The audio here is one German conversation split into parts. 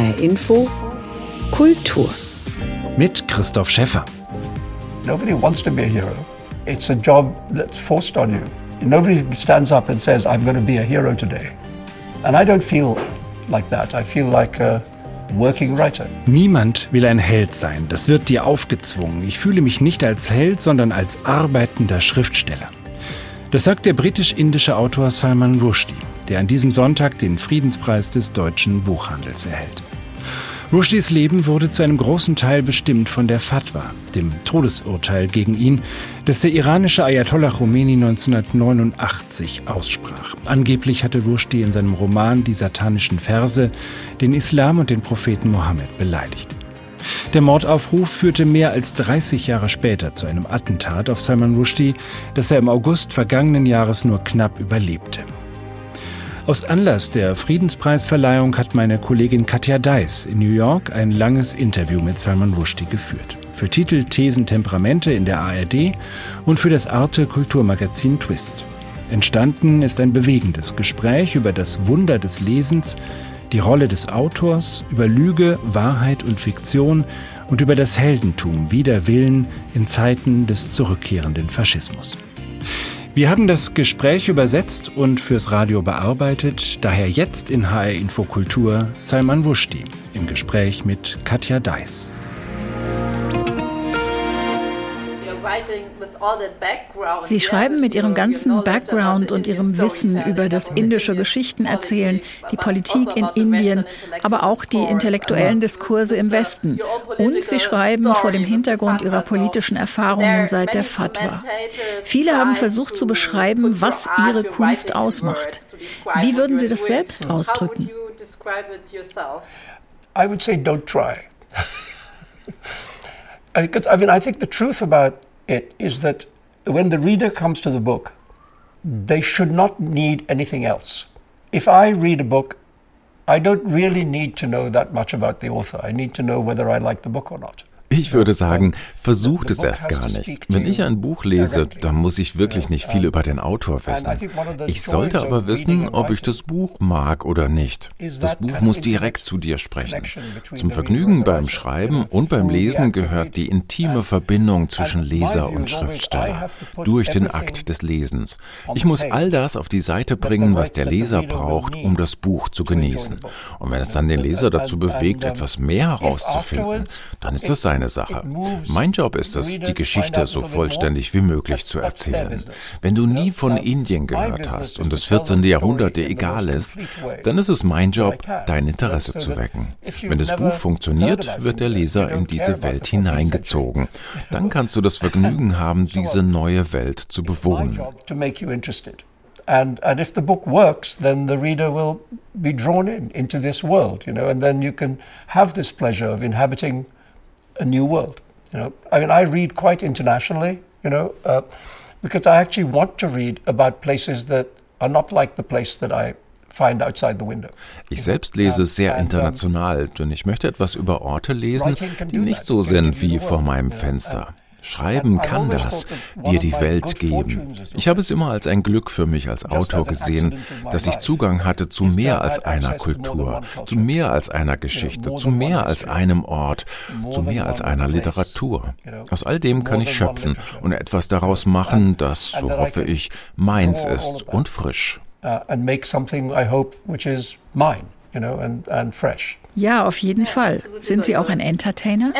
HR Info Kultur mit Christoph Schäffer. Nobody wants to be a hero. It's a job that's forced on you. Nobody stands up and says, I'm going to be a hero today. And I don't feel like that. I feel like a working writer. Niemand will ein Held sein. Das wird dir aufgezwungen. Ich fühle mich nicht als Held, sondern als arbeitender Schriftsteller. Das sagt der britisch-indische Autor Salman Rushdie, der an diesem Sonntag den Friedenspreis des deutschen Buchhandels erhält. Rushdies Leben wurde zu einem großen Teil bestimmt von der Fatwa, dem Todesurteil gegen ihn, das der iranische Ayatollah Khomeini 1989 aussprach. Angeblich hatte Rushdie in seinem Roman Die satanischen Verse den Islam und den Propheten Mohammed beleidigt. Der Mordaufruf führte mehr als 30 Jahre später zu einem Attentat auf Salman Rushdie, das er im August vergangenen Jahres nur knapp überlebte. Aus Anlass der Friedenspreisverleihung hat meine Kollegin Katja Deiss in New York ein langes Interview mit Salman Rushdie geführt. Für Titel Thesen Temperamente in der ARD und für das Arte Kulturmagazin Twist. Entstanden ist ein bewegendes Gespräch über das Wunder des Lesens, die Rolle des Autors, über Lüge, Wahrheit und Fiktion und über das Heldentum wider Willen in Zeiten des zurückkehrenden Faschismus. Wir haben das Gespräch übersetzt und fürs Radio bearbeitet, daher jetzt in HR Infokultur Salman Wushti im Gespräch mit Katja Deiss. Sie schreiben mit ihrem ganzen Background und ihrem Wissen über das indische Geschichtenerzählen, die Politik in Indien, aber auch die intellektuellen Diskurse im Westen. Und sie schreiben vor dem Hintergrund ihrer politischen Erfahrungen seit der Fatwa. Viele haben versucht zu beschreiben, was ihre Kunst ausmacht. Wie würden Sie das selbst ausdrücken? I would say don't try. Because I mean, I think the truth about it is that when the reader comes to the book, they should not need anything else. If I read a book, I don't really need to know that much about the author. I need to know whether I like the book or not. Ich würde sagen, versucht es erst gar nicht. Wenn ich ein Buch lese, dann muss ich wirklich nicht viel über den Autor wissen. Ich sollte aber wissen, ob ich das Buch mag oder nicht. Das Buch muss direkt zu dir sprechen. Zum Vergnügen beim Schreiben und beim Lesen gehört die intime Verbindung zwischen Leser und Schriftsteller durch den Akt des Lesens. Ich muss all das auf die Seite bringen, was der Leser braucht, um das Buch zu genießen. Und wenn es dann den Leser dazu bewegt, etwas mehr herauszufinden, dann ist das sein meine Sache. Mein Job ist es, die Geschichte so vollständig wie möglich zu erzählen. Wenn du nie von Indien gehört hast und das 14. Jahrhundert dir egal ist, dann ist es mein Job, dein Interesse zu wecken. Wenn das Buch funktioniert, wird der Leser in diese Welt hineingezogen. Dann kannst du das Vergnügen haben, diese neue Welt zu bewohnen. And, and if the book works, then the reader will be drawn in into this world, you know, and then you can have this pleasure of inhabiting a new world. You know, I mean, I read quite internationally, you know, uh, because I actually want to read about places that are not like the place that I find outside the window. Ich selbst lese sehr international, denn ich möchte etwas über Orte lesen, die nicht so sind wie vor meinem Fenster. Schreiben kann das, dir die Welt geben. Ich habe es immer als ein Glück für mich als Autor gesehen, dass ich Zugang hatte zu mehr als einer Kultur, zu mehr als einer Geschichte, zu mehr als einem Ort, zu mehr als einer Literatur. Aus all dem kann ich schöpfen und etwas daraus machen, das, so hoffe ich, meins ist und frisch. Uh, and make something I hope which is mine, you know, and, and fresh. Ja, auf jeden Fall. Sind Sie auch ein Entertainer?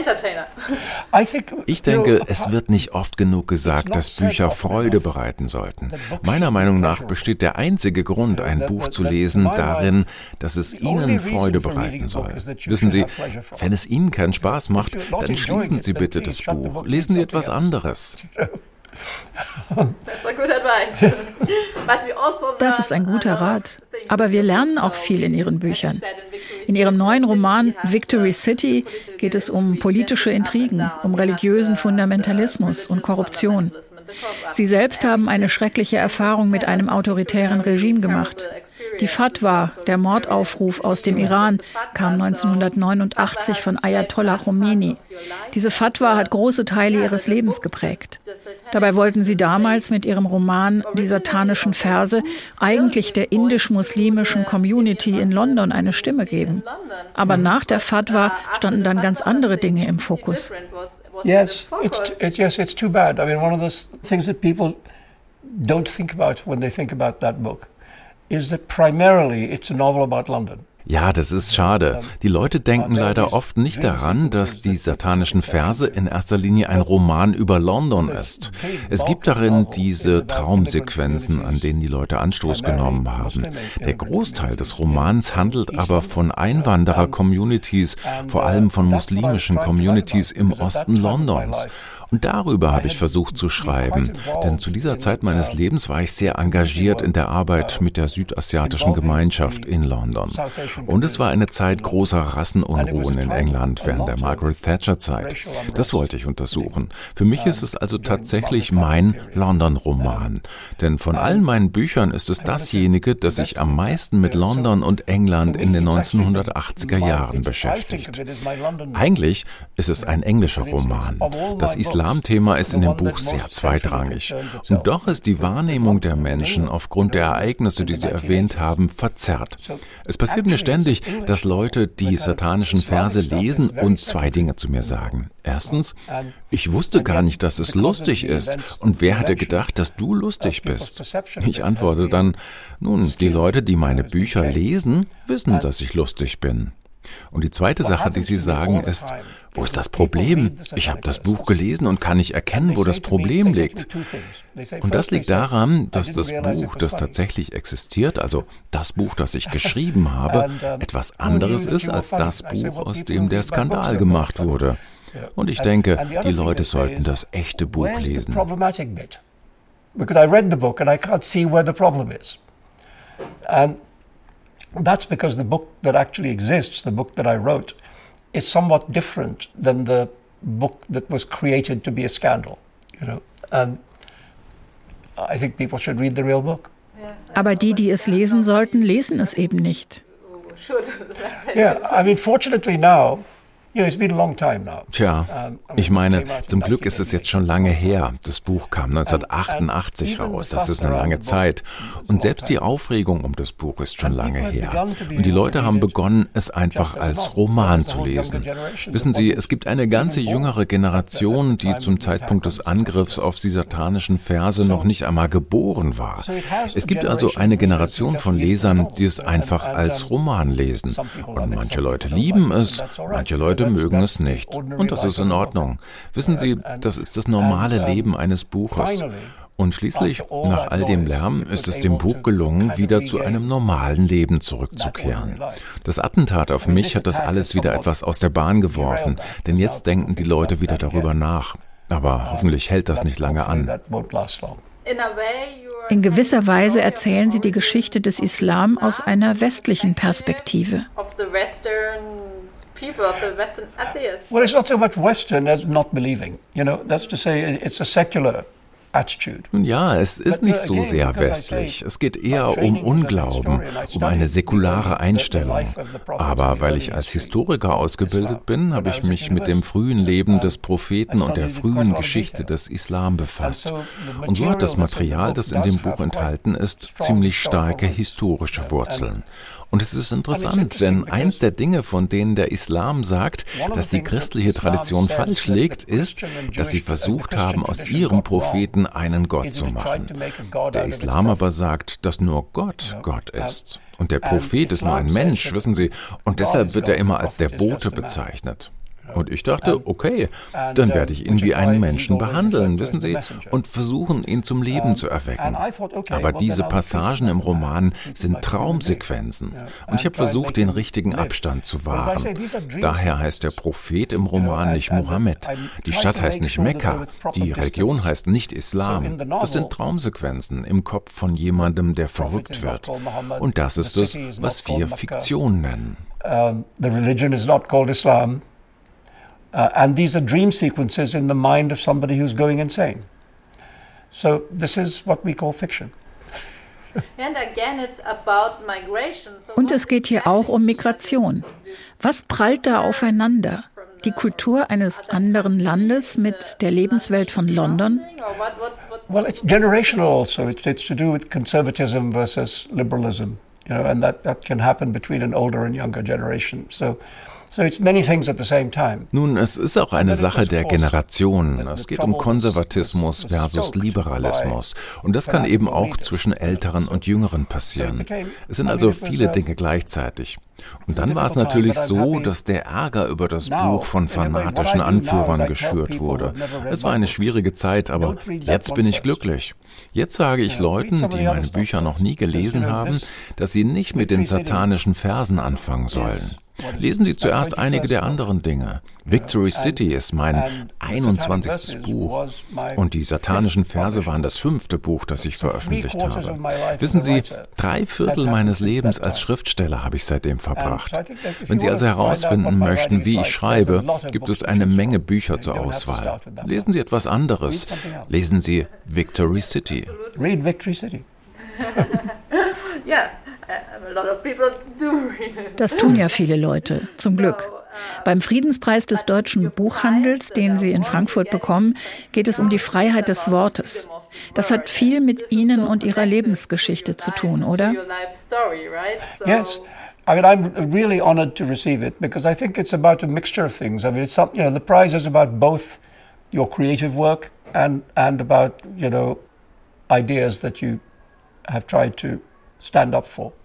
Ich denke, es wird nicht oft genug gesagt, dass Bücher Freude bereiten sollten. Meiner Meinung nach besteht der einzige Grund, ein Buch zu lesen, darin, dass es Ihnen Freude bereiten soll. Wissen Sie, wenn es Ihnen keinen Spaß macht, dann schließen Sie bitte das Buch. Lesen Sie etwas anderes. Das ist ein guter Rat. Aber wir lernen auch viel in Ihren Büchern. In Ihrem neuen Roman Victory City geht es um politische Intrigen, um religiösen Fundamentalismus und Korruption. Sie selbst haben eine schreckliche Erfahrung mit einem autoritären Regime gemacht. Die Fatwa, der Mordaufruf aus dem Iran, kam 1989 von Ayatollah Khomeini. Diese Fatwa hat große Teile ihres Lebens geprägt. Dabei wollten sie damals mit ihrem Roman Die satanischen Verse eigentlich der indisch-muslimischen Community in London eine Stimme geben. Aber nach der Fatwa standen dann ganz andere Dinge im Fokus. Yes, it's, it's, yes, it's too bad. I mean, one of the things that people don't think about when they think about that book is that primarily it's a novel about London. Ja, das ist schade. Die Leute denken leider oft nicht daran, dass die satanischen Verse in erster Linie ein Roman über London ist. Es gibt darin diese Traumsequenzen, an denen die Leute Anstoß genommen haben. Der Großteil des Romans handelt aber von Einwanderer-Communities, vor allem von muslimischen Communities im Osten Londons. Und darüber habe ich versucht zu schreiben, denn zu dieser Zeit meines Lebens war ich sehr engagiert in der Arbeit mit der südasiatischen Gemeinschaft in London. Und es war eine Zeit großer Rassenunruhen in England während der Margaret Thatcher Zeit. Das wollte ich untersuchen. Für mich ist es also tatsächlich mein London-Roman. Denn von allen meinen Büchern ist es dasjenige, das sich am meisten mit London und England in den 1980er Jahren beschäftigt. Eigentlich ist es ein englischer Roman. Das Islam-Thema ist in dem Buch sehr zweitrangig. Und doch ist die Wahrnehmung der Menschen aufgrund der Ereignisse, die Sie erwähnt haben, verzerrt. Es passiert mir ständig, dass Leute die satanischen Verse lesen und zwei Dinge zu mir sagen. Erstens, ich wusste gar nicht, dass es lustig ist. Und wer hätte gedacht, dass du lustig bist? Ich antworte dann, nun, die Leute, die meine Bücher lesen, wissen, dass ich lustig bin. Und die zweite Sache, die Sie sagen, ist, wo ist das Problem? Ich habe das Buch gelesen und kann nicht erkennen, wo das Problem liegt. Und das liegt daran, dass das Buch, das tatsächlich existiert, also das Buch, das ich geschrieben habe, etwas anderes ist als das Buch, aus dem der Skandal gemacht wurde. Und ich denke, die Leute sollten das echte Buch lesen. Because I read the book and I can't see where the problem is. And That's because the book that actually exists, the book that I wrote, is somewhat different than the book that was created to be a scandal, you know. And I think people should read the real book. Aber die, die es lesen sollten, lesen es eben nicht. Yeah, I mean, fortunately now, Tja, ich meine, zum Glück ist es jetzt schon lange her. Das Buch kam 1988 raus. Das ist eine lange Zeit. Und selbst die Aufregung um das Buch ist schon lange her. Und die Leute haben begonnen, es einfach als Roman zu lesen. Wissen Sie, es gibt eine ganze jüngere Generation, die zum Zeitpunkt des Angriffs auf die satanischen Verse noch nicht einmal geboren war. Es gibt also eine Generation von Lesern, die es einfach als Roman lesen. Und manche Leute lieben es, manche Leute Leute mögen es nicht. Und das ist in Ordnung. Wissen Sie, das ist das normale Leben eines Buches. Und schließlich, nach all dem Lärm, ist es dem Buch gelungen, wieder zu einem normalen Leben zurückzukehren. Das Attentat auf mich hat das alles wieder etwas aus der Bahn geworfen, denn jetzt denken die Leute wieder darüber nach. Aber hoffentlich hält das nicht lange an. In gewisser Weise erzählen sie die Geschichte des Islam aus einer westlichen Perspektive people of the Western atheists. Well, it's not so much Western as not believing. You know, that's to say it's a secular Nun ja, es ist nicht so sehr westlich. Es geht eher um Unglauben, um eine säkulare Einstellung. Aber weil ich als Historiker ausgebildet bin, habe ich mich mit dem frühen Leben des Propheten und der frühen Geschichte des Islam befasst. Und so hat das Material, das in dem Buch enthalten ist, ziemlich starke historische Wurzeln. Und es ist interessant, denn eins der Dinge, von denen der Islam sagt, dass die christliche Tradition falsch liegt, ist, dass sie versucht haben, aus ihrem Propheten einen Gott zu machen. Der Islam aber sagt, dass nur Gott Gott ist. Und der Prophet ist nur ein Mensch, wissen Sie, und deshalb wird er immer als der Bote bezeichnet. Und ich dachte, okay, dann werde ich ihn wie einen Menschen behandeln, wissen Sie, und versuchen, ihn zum Leben zu erwecken. Aber diese Passagen im Roman sind Traumsequenzen. Und ich habe versucht, den richtigen Abstand zu wahren. Daher heißt der Prophet im Roman nicht Mohammed. Die Stadt heißt nicht Mekka. Die Religion heißt nicht Islam. Das sind Traumsequenzen im Kopf von jemandem, der verrückt wird. Und das ist es, was wir Fiktion nennen. the religion is not called Islam. Uh, and these are dream sequences in the mind of somebody who's going insane. So this is what we call fiction. And again it's about migration. Und es geht hier auch um Migration. Was prallt da aufeinander? Die Kultur eines anderen Landes mit der Lebenswelt von London? Well, it's generational also. It's, it's to do with conservatism versus liberalism, you know, and that, that can happen between an older and younger generation. So nun, es ist auch eine Sache der Generation. Es geht um Konservatismus versus Liberalismus. Und das kann eben auch zwischen Älteren und Jüngeren passieren. Es sind also viele Dinge gleichzeitig. Und dann war es natürlich so, dass der Ärger über das Buch von fanatischen Anführern geschürt wurde. Es war eine schwierige Zeit, aber jetzt bin ich glücklich. Jetzt sage ich Leuten, die meine Bücher noch nie gelesen haben, dass sie nicht mit den satanischen Versen anfangen sollen. Lesen Sie zuerst einige der anderen Dinge. Victory City ist mein 21. Buch und die satanischen Verse waren das fünfte Buch, das ich veröffentlicht habe. Wissen Sie, drei Viertel meines Lebens als Schriftsteller habe ich seitdem verbracht. Wenn Sie also herausfinden möchten, wie ich schreibe, gibt es eine Menge Bücher zur Auswahl. Lesen Sie etwas anderes. Lesen Sie Victory City. Read Victory City. yeah. Das tun ja viele Leute, zum Glück. Beim Friedenspreis des deutschen Buchhandels, den Sie in Frankfurt bekommen, geht es um die Freiheit des Wortes. Das hat viel mit Ihnen und Ihrer Lebensgeschichte zu tun, oder? Yes. I mean, I'm really honored to receive it because I think it's about a mixture of things. I mean, it's something, you know, the prize is about both your creative work and, and about, you know, ideas that you have tried to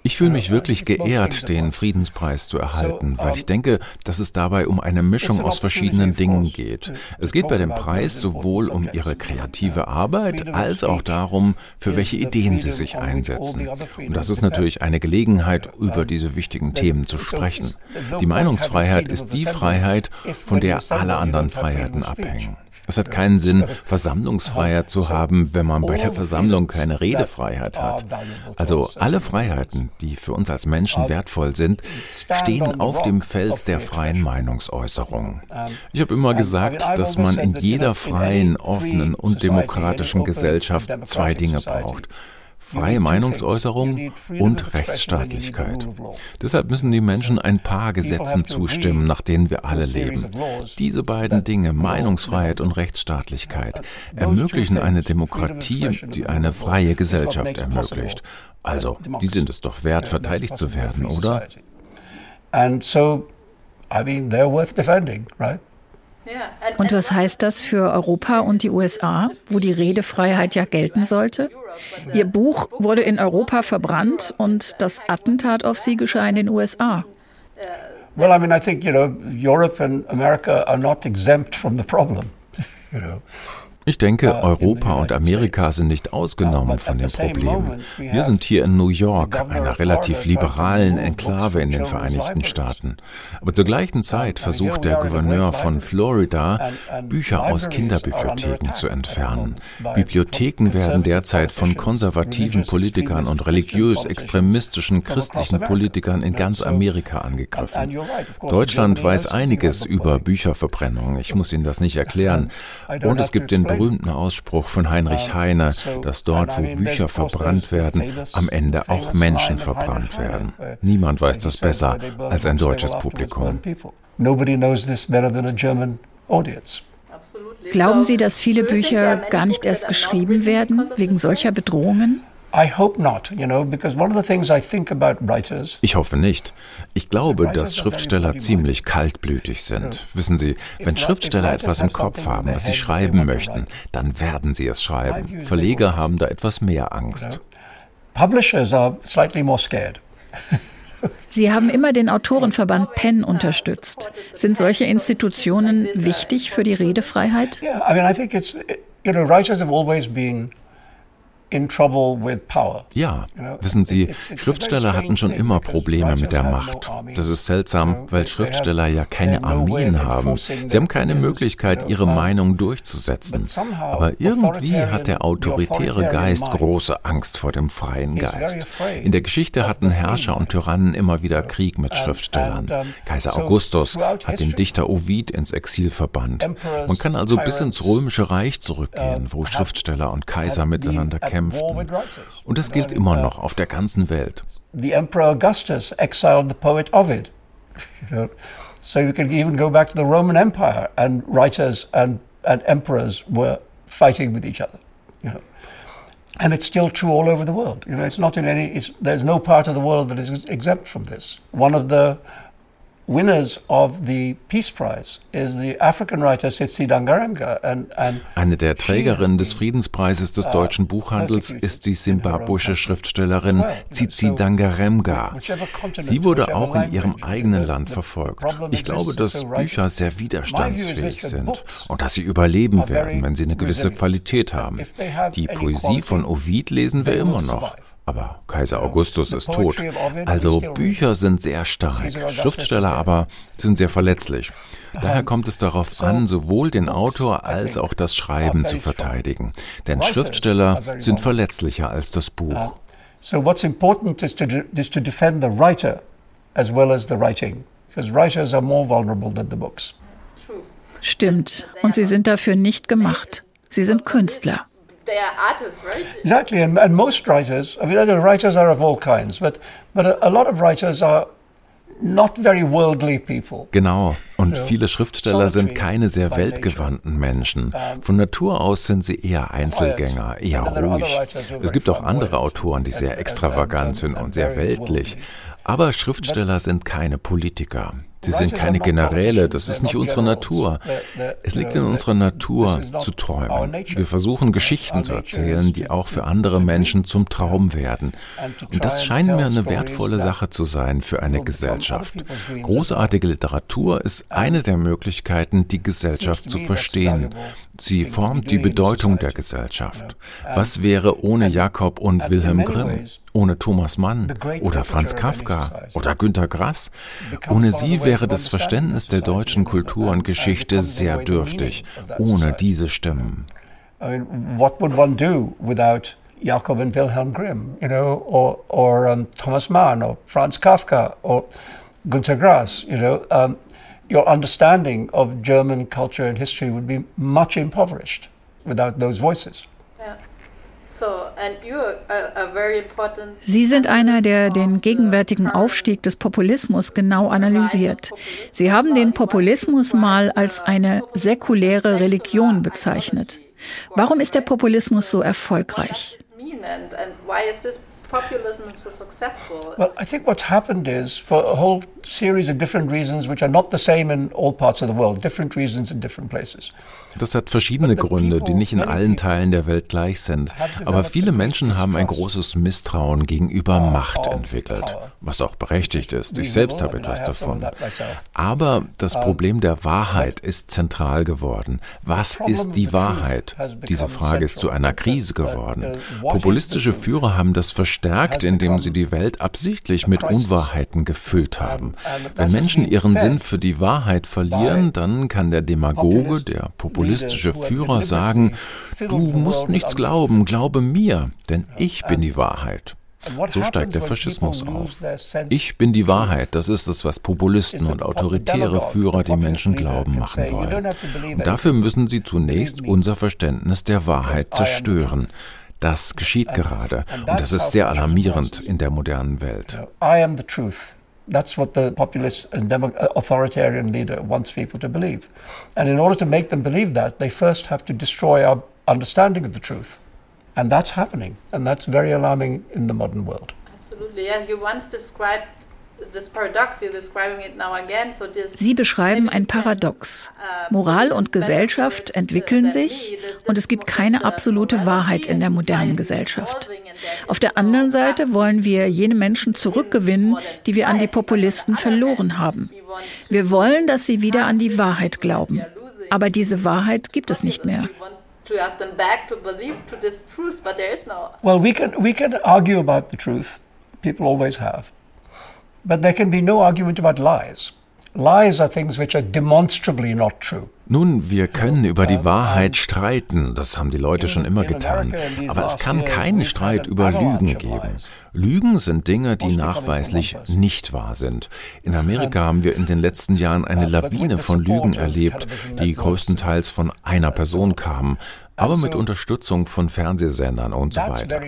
ich fühle mich wirklich geehrt, den Friedenspreis zu erhalten, weil ich denke, dass es dabei um eine Mischung aus verschiedenen Dingen geht. Es geht bei dem Preis sowohl um ihre kreative Arbeit als auch darum, für welche Ideen sie sich einsetzen. Und das ist natürlich eine Gelegenheit, über diese wichtigen Themen zu sprechen. Die Meinungsfreiheit ist die Freiheit, von der alle anderen Freiheiten abhängen. Es hat keinen Sinn, Versammlungsfreiheit zu haben, wenn man bei der Versammlung keine Redefreiheit hat. Also alle Freiheiten, die für uns als Menschen wertvoll sind, stehen auf dem Fels der freien Meinungsäußerung. Ich habe immer gesagt, dass man in jeder freien, offenen und demokratischen Gesellschaft zwei Dinge braucht freie Meinungsäußerung und Rechtsstaatlichkeit. Deshalb müssen die Menschen ein paar Gesetzen zustimmen, nach denen wir alle leben. Diese beiden Dinge, Meinungsfreiheit und Rechtsstaatlichkeit, ermöglichen eine Demokratie, die eine freie Gesellschaft ermöglicht. Also, die sind es doch wert, verteidigt zu werden, oder? And so, I mean, they're worth defending, right? Und was heißt das für Europa und die USA, wo die Redefreiheit ja gelten sollte? Ihr Buch wurde in Europa verbrannt und das Attentat auf sie geschah in den USA. Well, I mean, I think, you know, Europe and America are not exempt from the problem. You know. Ich denke, Europa und Amerika sind nicht ausgenommen von den Problemen. Wir sind hier in New York, einer relativ liberalen Enklave in den Vereinigten Staaten. Aber zur gleichen Zeit versucht der Gouverneur von Florida, Bücher aus Kinderbibliotheken zu entfernen. Bibliotheken werden derzeit von konservativen Politikern und religiös-extremistischen christlichen Politikern in ganz Amerika angegriffen. Deutschland weiß einiges über Bücherverbrennung. Ich muss Ihnen das nicht erklären. Und es gibt den berühmten Ausspruch von Heinrich Heine, dass dort, wo Bücher verbrannt werden, am Ende auch Menschen verbrannt werden. Niemand weiß das besser als ein deutsches Publikum. Glauben Sie, dass viele Bücher gar nicht erst geschrieben werden wegen solcher Bedrohungen? Ich hoffe nicht. Ich glaube, dass Schriftsteller ziemlich kaltblütig sind. Wissen Sie, wenn Schriftsteller etwas im Kopf haben, was sie schreiben möchten, dann werden sie es schreiben. Verleger haben da etwas mehr Angst. Publishers are slightly more scared. Sie haben immer den Autorenverband PEN unterstützt. Sind solche Institutionen wichtig für die Redefreiheit? Yeah, I mean, I think it's, you know, writers have always been ja, wissen Sie, Schriftsteller hatten schon immer Probleme mit der Macht. Das ist seltsam, weil Schriftsteller ja keine Armeen haben. Sie haben keine Möglichkeit, ihre Meinung durchzusetzen. Aber irgendwie hat der autoritäre Geist große Angst vor dem freien Geist. In der Geschichte hatten Herrscher und Tyrannen immer wieder Krieg mit Schriftstellern. Kaiser Augustus hat den Dichter Ovid ins Exil verbannt. Man kann also bis ins römische Reich zurückgehen, wo Schriftsteller und Kaiser miteinander kämpfen kämpften. Und das gilt immer noch auf der ganzen Welt. The Emperor Augustus exiled the poet Ovid. So you can even go back to the Roman Empire, and writers and, and emperors were fighting with each other. You know. And it's still true all over the world. You know, it's not in any. there's no part of the world that is exempt from this. One of the winners of the Peace Prize is the African writer Tsitsi Dangaremga. And, and Eine der Trägerinnen des Friedenspreises des uh, deutschen Buchhandels ist die simbabwische Schriftstellerin Tsitsi Dangaremga. Sie wurde auch in ihrem eigenen Land verfolgt. Ich glaube, dass Bücher sehr widerstandsfähig sind und dass sie überleben werden, wenn sie eine gewisse Qualität haben. Die Poesie von Ovid lesen wir immer noch. Aber Kaiser Augustus ist tot. Also Bücher sind sehr stark, Schriftsteller aber sind sehr verletzlich. Daher kommt es darauf an, sowohl den Autor als auch das Schreiben zu verteidigen. Denn Schriftsteller sind verletzlicher als das Buch. So what's important is to, is to defend the writer as well as the writing. Because writers are more vulnerable than the books. Stimmt. Und sie sind dafür nicht gemacht. Sie sind Künstler they are artists, right? Exactly, and, and most writers, I mean, the writers are of all kinds, but, but a, a lot of writers are not very worldly people. Genau. Und viele Schriftsteller sind keine sehr weltgewandten Menschen. Von Natur aus sind sie eher Einzelgänger, eher ruhig. Es gibt auch andere Autoren, die sehr extravagant sind und sehr weltlich. Aber Schriftsteller sind keine Politiker. Sie sind keine Generäle, das ist nicht unsere Natur. Es liegt in unserer Natur zu träumen. Wir versuchen Geschichten zu erzählen, die auch für andere Menschen zum Traum werden. Und das scheint mir eine wertvolle Sache zu sein für eine Gesellschaft. Großartige Literatur ist eine der Möglichkeiten, die Gesellschaft zu verstehen. Sie formt die Bedeutung der Gesellschaft. Was wäre ohne Jakob und Wilhelm Grimm, ohne Thomas Mann oder Franz Kafka oder Günter Grass? Ohne sie wäre das Verständnis der deutschen Kultur und Geschichte sehr dürftig, ohne diese Stimmen. I mean, what would Jakob and Wilhelm Grimm, you know, or, or um, Thomas Mann, or Franz Kafka, or Günter Grass, you know? Um, your understanding of German culture and history would be much impoverished without those voices. Sie sind einer, der den gegenwärtigen Aufstieg des Populismus genau analysiert. Sie haben den Populismus mal als eine säkuläre Religion bezeichnet. Warum ist der Populismus so erfolgreich? Well, I think what's happened is for a whole series of different reasons, which are not the same in all parts of the world, different reasons in different places. Das hat verschiedene Gründe, die nicht in allen Teilen der Welt gleich sind. Aber viele Menschen haben ein großes Misstrauen gegenüber Macht entwickelt, was auch berechtigt ist. Ich selbst habe etwas davon. Aber das Problem der Wahrheit ist zentral geworden. Was ist die Wahrheit? Diese Frage ist zu einer Krise geworden. Populistische Führer haben das verstärkt, indem sie die Welt absichtlich mit Unwahrheiten gefüllt haben. Wenn Menschen ihren Sinn für die Wahrheit verlieren, dann kann der Demagoge, der populistische Führer sagen, du musst nichts glauben, glaube mir, denn ich bin die Wahrheit. So steigt der Faschismus auf. Ich bin die Wahrheit, das ist es, was Populisten und autoritäre Führer die Menschen glauben machen wollen. Und dafür müssen sie zunächst unser Verständnis der Wahrheit zerstören. Das geschieht gerade und das ist sehr alarmierend in der modernen Welt. I am the truth. That's what the populist and uh, authoritarian leader wants people to believe. And in order to make them believe that, they first have to destroy our understanding of the truth. And that's happening. And that's very alarming in the modern world. Absolutely. Yeah, you once described Sie beschreiben ein Paradox. Moral und Gesellschaft entwickeln sich und es gibt keine absolute Wahrheit in der modernen Gesellschaft. Auf der anderen Seite wollen wir jene Menschen zurückgewinnen, die wir an die Populisten verloren haben. Wir wollen, dass sie wieder an die Wahrheit glauben. Aber diese Wahrheit gibt es nicht mehr. Well, we can we can argue about the truth. People always have. But there can be no argument about lies. Lies are things which are demonstrably not true. Nun, wir können über die Wahrheit streiten, das haben die Leute schon immer getan, aber es kann keinen Streit über Lügen geben. Lügen sind Dinge, die nachweislich nicht wahr sind. In Amerika haben wir in den letzten Jahren eine Lawine von Lügen erlebt, die größtenteils von einer Person kamen aber mit Unterstützung von Fernsehsendern und so weiter.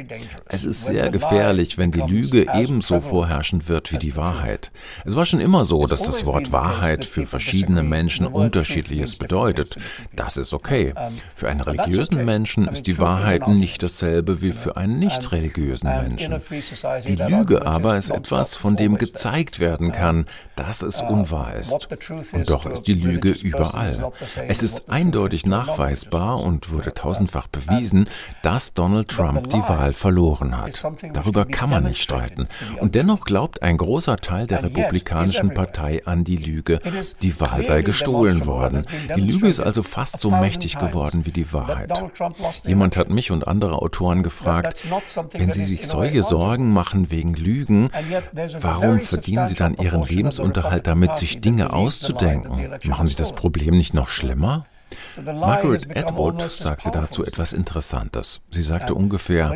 Es ist sehr gefährlich, wenn die Lüge ebenso vorherrschend wird wie die Wahrheit. Es war schon immer so, dass das Wort Wahrheit für verschiedene Menschen unterschiedliches bedeutet. Das ist okay. Für einen religiösen Menschen ist die Wahrheit nicht dasselbe wie für einen nicht religiösen Menschen. Die Lüge aber ist etwas, von dem gezeigt werden kann, dass es unwahr ist. Und doch ist die Lüge überall. Es ist eindeutig nachweisbar und wurde tausendfach bewiesen, dass Donald Trump die Wahl verloren hat. Darüber kann man nicht streiten. Und dennoch glaubt ein großer Teil der Republikanischen Partei an die Lüge, die Wahl sei gestohlen worden. Die Lüge ist also fast so mächtig geworden wie die Wahrheit. Jemand hat mich und andere Autoren gefragt, wenn Sie sich solche Sorgen machen wegen Lügen, warum verdienen Sie dann Ihren Lebensunterhalt damit, sich Dinge auszudenken? Machen Sie das Problem nicht noch schlimmer? Margaret Atwood sagte dazu etwas Interessantes. Sie sagte ungefähr,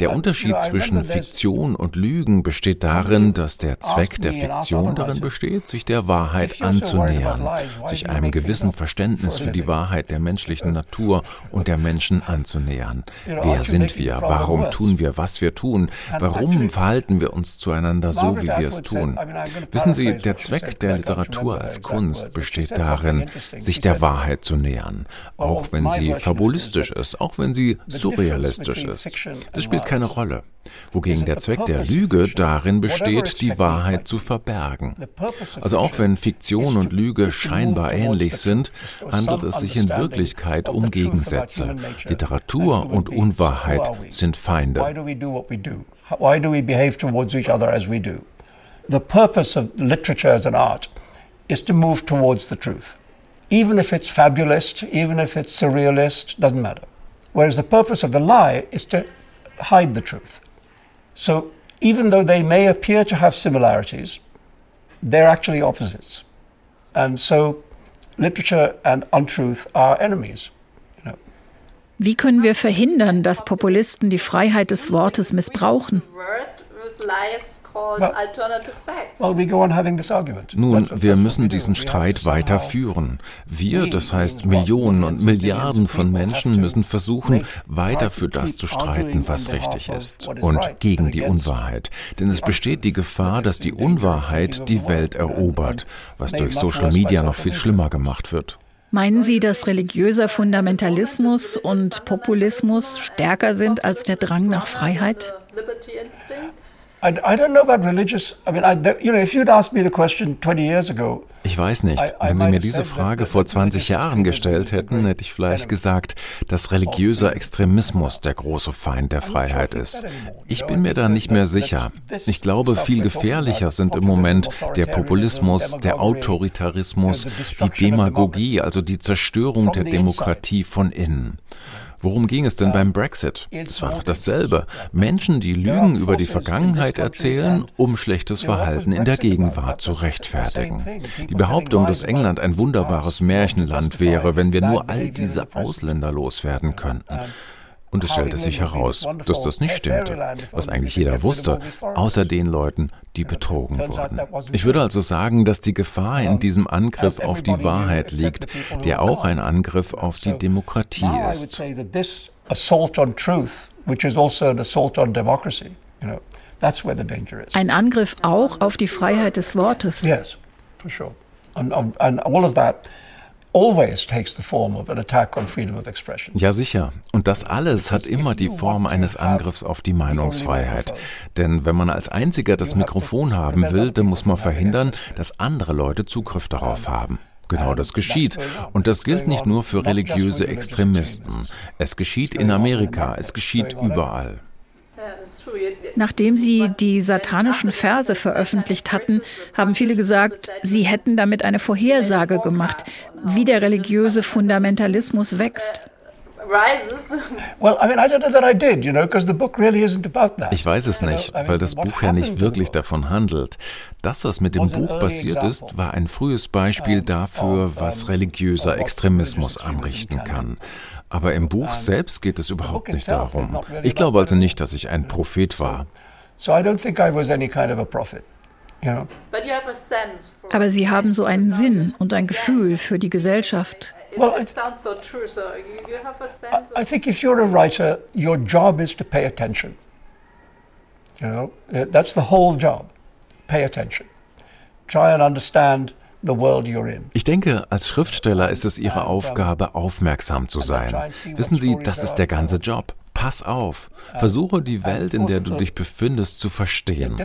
der Unterschied zwischen Fiktion und Lügen besteht darin, dass der Zweck der Fiktion darin besteht, sich der Wahrheit anzunähern, sich einem gewissen Verständnis für die Wahrheit der menschlichen Natur und der Menschen anzunähern. Wer sind wir? Warum tun wir, was wir tun? Warum verhalten wir uns zueinander so, wie wir es tun? Wissen Sie, der Zweck der Literatur als Kunst besteht darin, sich der Wahrheit zu nähern, auch wenn sie fabulistisch ist, auch wenn sie surrealistisch ist. Das spielt keine Rolle. Wogegen der Zweck der Lüge darin besteht, die Wahrheit zu verbergen. Also auch wenn Fiktion und Lüge scheinbar ähnlich sind, handelt es sich in Wirklichkeit um Gegensätze. Literatur und Unwahrheit sind Feinde. Why do we behave towards each other as we do? The purpose of literature as an art is to move towards the truth. Even if it's fabulist, even if it's surrealist, doesn't matter. Whereas the purpose of the lie is to hide the truth. So even though they may appear to have similarities, they're actually opposites. And so literature and untruth are enemies. Wie können wir verhindern, dass Populisten die Freiheit des Wortes missbrauchen? Nun, wir müssen diesen Streit weiter führen. Wir, das heißt Millionen und Milliarden von Menschen, müssen versuchen, weiter für das zu streiten, was richtig ist und gegen die Unwahrheit. Denn es besteht die Gefahr, dass die Unwahrheit die Welt erobert, was durch Social Media noch viel schlimmer gemacht wird. Meinen Sie, dass religiöser Fundamentalismus und Populismus stärker sind als der Drang nach Freiheit? Ich weiß nicht. Wenn Sie mir diese Frage vor 20 Jahren gestellt hätten, hätte ich vielleicht gesagt, dass religiöser Extremismus der große Feind der Freiheit ist. Ich bin mir da nicht mehr sicher. Ich glaube, viel gefährlicher sind im Moment der Populismus, der Autoritarismus, die Demagogie, also die Zerstörung der Demokratie von innen. Worum ging es denn beim Brexit? Das war doch dasselbe. Menschen, die Lügen über die Vergangenheit erzählen, um schlechtes Verhalten in der Gegenwart zu rechtfertigen. Die Behauptung, dass England ein wunderbares Märchenland wäre, wenn wir nur all diese Ausländer loswerden könnten. Und es stellte sich heraus, dass das nicht stimmte, was eigentlich jeder wusste, außer den Leuten, die betrogen wurden. Ich würde also sagen, dass die Gefahr in diesem Angriff auf die Wahrheit liegt, der auch ein Angriff auf die Demokratie ist. Also ein Angriff auch auf die Freiheit des Wortes. Yes, for sure. And, and all of that always takes the form of an attack on freedom of expression. Ja, sicher. Und das alles hat immer die Form eines Angriffs auf die Meinungsfreiheit. Denn wenn man als einziger das Mikrofon haben will, dann muss man verhindern, dass andere Leute Zugriff darauf haben. Genau das geschieht. Und das gilt nicht nur für religiöse Extremisten. Es geschieht in Amerika, es geschieht überall. Nachdem sie die satanischen Verse veröffentlicht hatten, haben viele gesagt, sie hätten damit eine Vorhersage gemacht, wie der religiöse Fundamentalismus wächst. Ich weiß es nicht, weil das Buch ja nicht wirklich davon handelt. Das, was mit dem Buch passiert ist, war ein frühes Beispiel dafür, was religiöser Extremismus anrichten kann. Aber im Buch selbst geht es überhaupt nicht darum. Ich glaube also nicht, dass ich ein Prophet war. Aber Sie haben so einen Sinn und ein Gefühl für die Gesellschaft. Well, it sounds so true. So you have a sense. I think if you're a writer, your job is to pay attention. You know, that's the whole job. Pay attention. Try and understand Ich denke, als Schriftsteller ist es Ihre Aufgabe, aufmerksam zu sein. Wissen Sie, das ist der ganze Job. Pass auf. Versuche die Welt, in der du dich befindest, zu verstehen.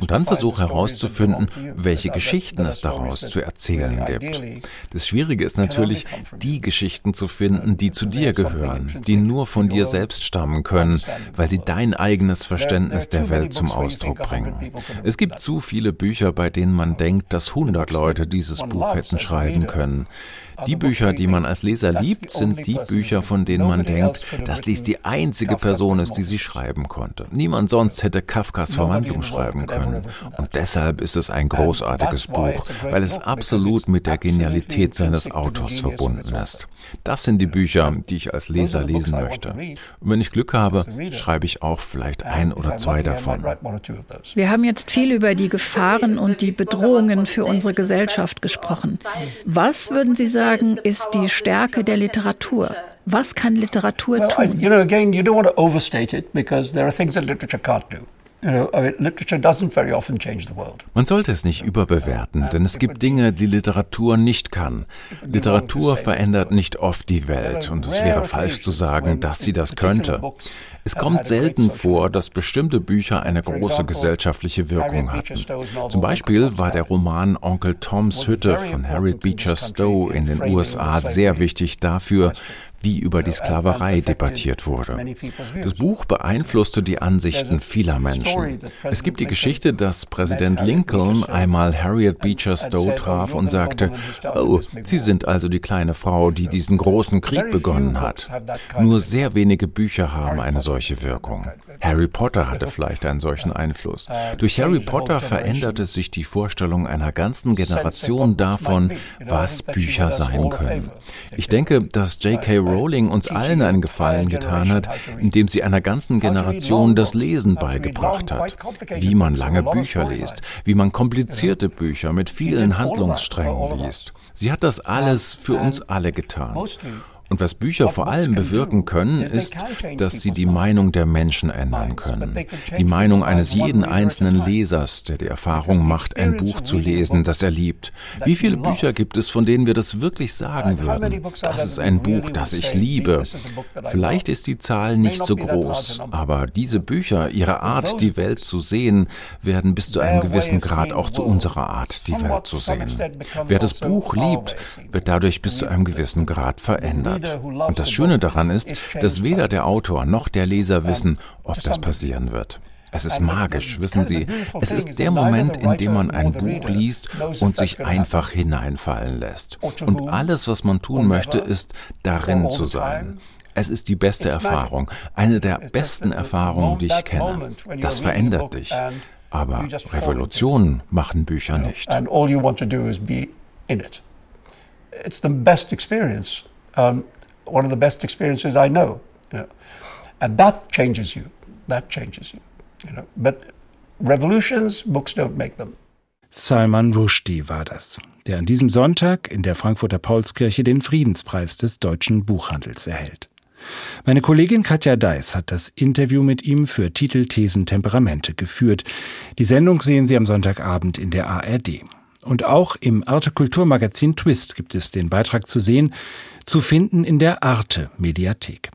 Und dann versuche herauszufinden, welche Geschichten es daraus zu erzählen gibt. Das Schwierige ist natürlich, die Geschichten zu finden, die zu dir gehören, die nur von dir selbst stammen können, weil sie dein eigenes Verständnis der Welt zum Ausdruck bringen. Es gibt zu viele Bücher, bei denen man denkt, dass 100 Leute dieses Buch hätten schreiben können. Die Bücher, die man als Leser liebt, sind die Bücher, von denen man denkt, dass dies die einzige Person ist, die sie schreiben konnte. Niemand sonst hätte Kafkas Verwandlung schreiben können. Und deshalb ist es ein großartiges Buch, weil es absolut mit der Genialität seines Autors verbunden ist. Das sind die Bücher, die ich als Leser lesen möchte. Und wenn ich Glück habe, schreibe ich auch vielleicht ein oder zwei davon. Wir haben jetzt viel über die Gefahren und die Bedrohungen für unsere Gesellschaft gesprochen. Was würden Sie sagen, ist die Stärke der Literatur. Was kann Literatur tun? You know, again, you don't want to overstate it because there are things that literature can't do. Man sollte es nicht überbewerten, denn es gibt Dinge, die Literatur nicht kann. Literatur verändert nicht oft die Welt und es wäre falsch zu sagen, dass sie das könnte. Es kommt selten vor, dass bestimmte Bücher eine große gesellschaftliche Wirkung hatten. Zum Beispiel war der Roman Onkel Toms Hütte von Harriet Beecher Stowe in den USA sehr wichtig dafür, wie über die Sklaverei debattiert wurde. Das Buch beeinflusste die Ansichten vieler Menschen. Es gibt die Geschichte, dass Präsident Lincoln einmal Harriet Beecher Stowe traf und sagte, oh, Sie sind also die kleine Frau, die diesen großen Krieg begonnen hat. Nur sehr wenige Bücher haben eine solche Wirkung. Harry Potter hatte vielleicht einen solchen Einfluss. Durch Harry Potter veränderte sich die Vorstellung einer ganzen Generation davon, was Bücher sein können. Ich denke, dass J.K. Rowling uns allen einen Gefallen getan hat, indem sie einer ganzen Generation das Lesen beigebracht hat. Wie man lange Bücher liest, wie man komplizierte Bücher mit vielen Handlungssträngen liest. Sie hat das alles für uns alle getan. Und was Bücher vor allem bewirken können, ist, dass sie die Meinung der Menschen ändern können. Die Meinung eines jeden einzelnen Lesers, der die Erfahrung macht, ein Buch zu lesen, das er liebt. Wie viele Bücher gibt es, von denen wir das wirklich sagen würden? Das ist ein Buch, das ich liebe. Vielleicht ist die Zahl nicht so groß, aber diese Bücher, ihre Art, die Welt zu sehen, werden bis zu einem gewissen Grad auch zu unserer Art, die Welt zu sehen. Wer das Buch liebt, wird dadurch bis zu einem gewissen Grad verändert wird. Und das Schöne daran ist, dass weder der Autor noch der Leser wissen, ob das passieren wird. Es ist magisch, wissen Sie. Es ist der Moment, in dem man ein Buch liest und sich einfach hineinfallen lässt. Und alles, was man tun möchte, ist, darin zu sein. Es ist die beste Erfahrung, eine der besten Erfahrungen, die ich kenne. Das verändert dich. Aber Revolutionen machen Bücher nicht. It's the best experience um, one of the best experiences I know. You know? And that changes you. That changes you. you know? But revolutions, books don't make them. Salman Rushdie war das, der an diesem Sonntag in der Frankfurter Paulskirche den Friedenspreis des deutschen Buchhandels erhält. Meine Kollegin Katja Deiss hat das Interview mit ihm für Titel Thesen Temperamente geführt. Die Sendung sehen Sie am Sonntagabend in der ARD. Und auch im Arte Kulturmagazin Twist gibt es den Beitrag zu sehen, zu finden in der Arte Mediathek.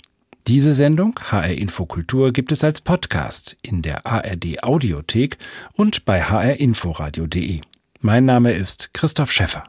Diese Sendung HR Infokultur gibt es als Podcast in der ARD Audiothek und bei hrinforadio.de. Mein Name ist Christoph Schäffer.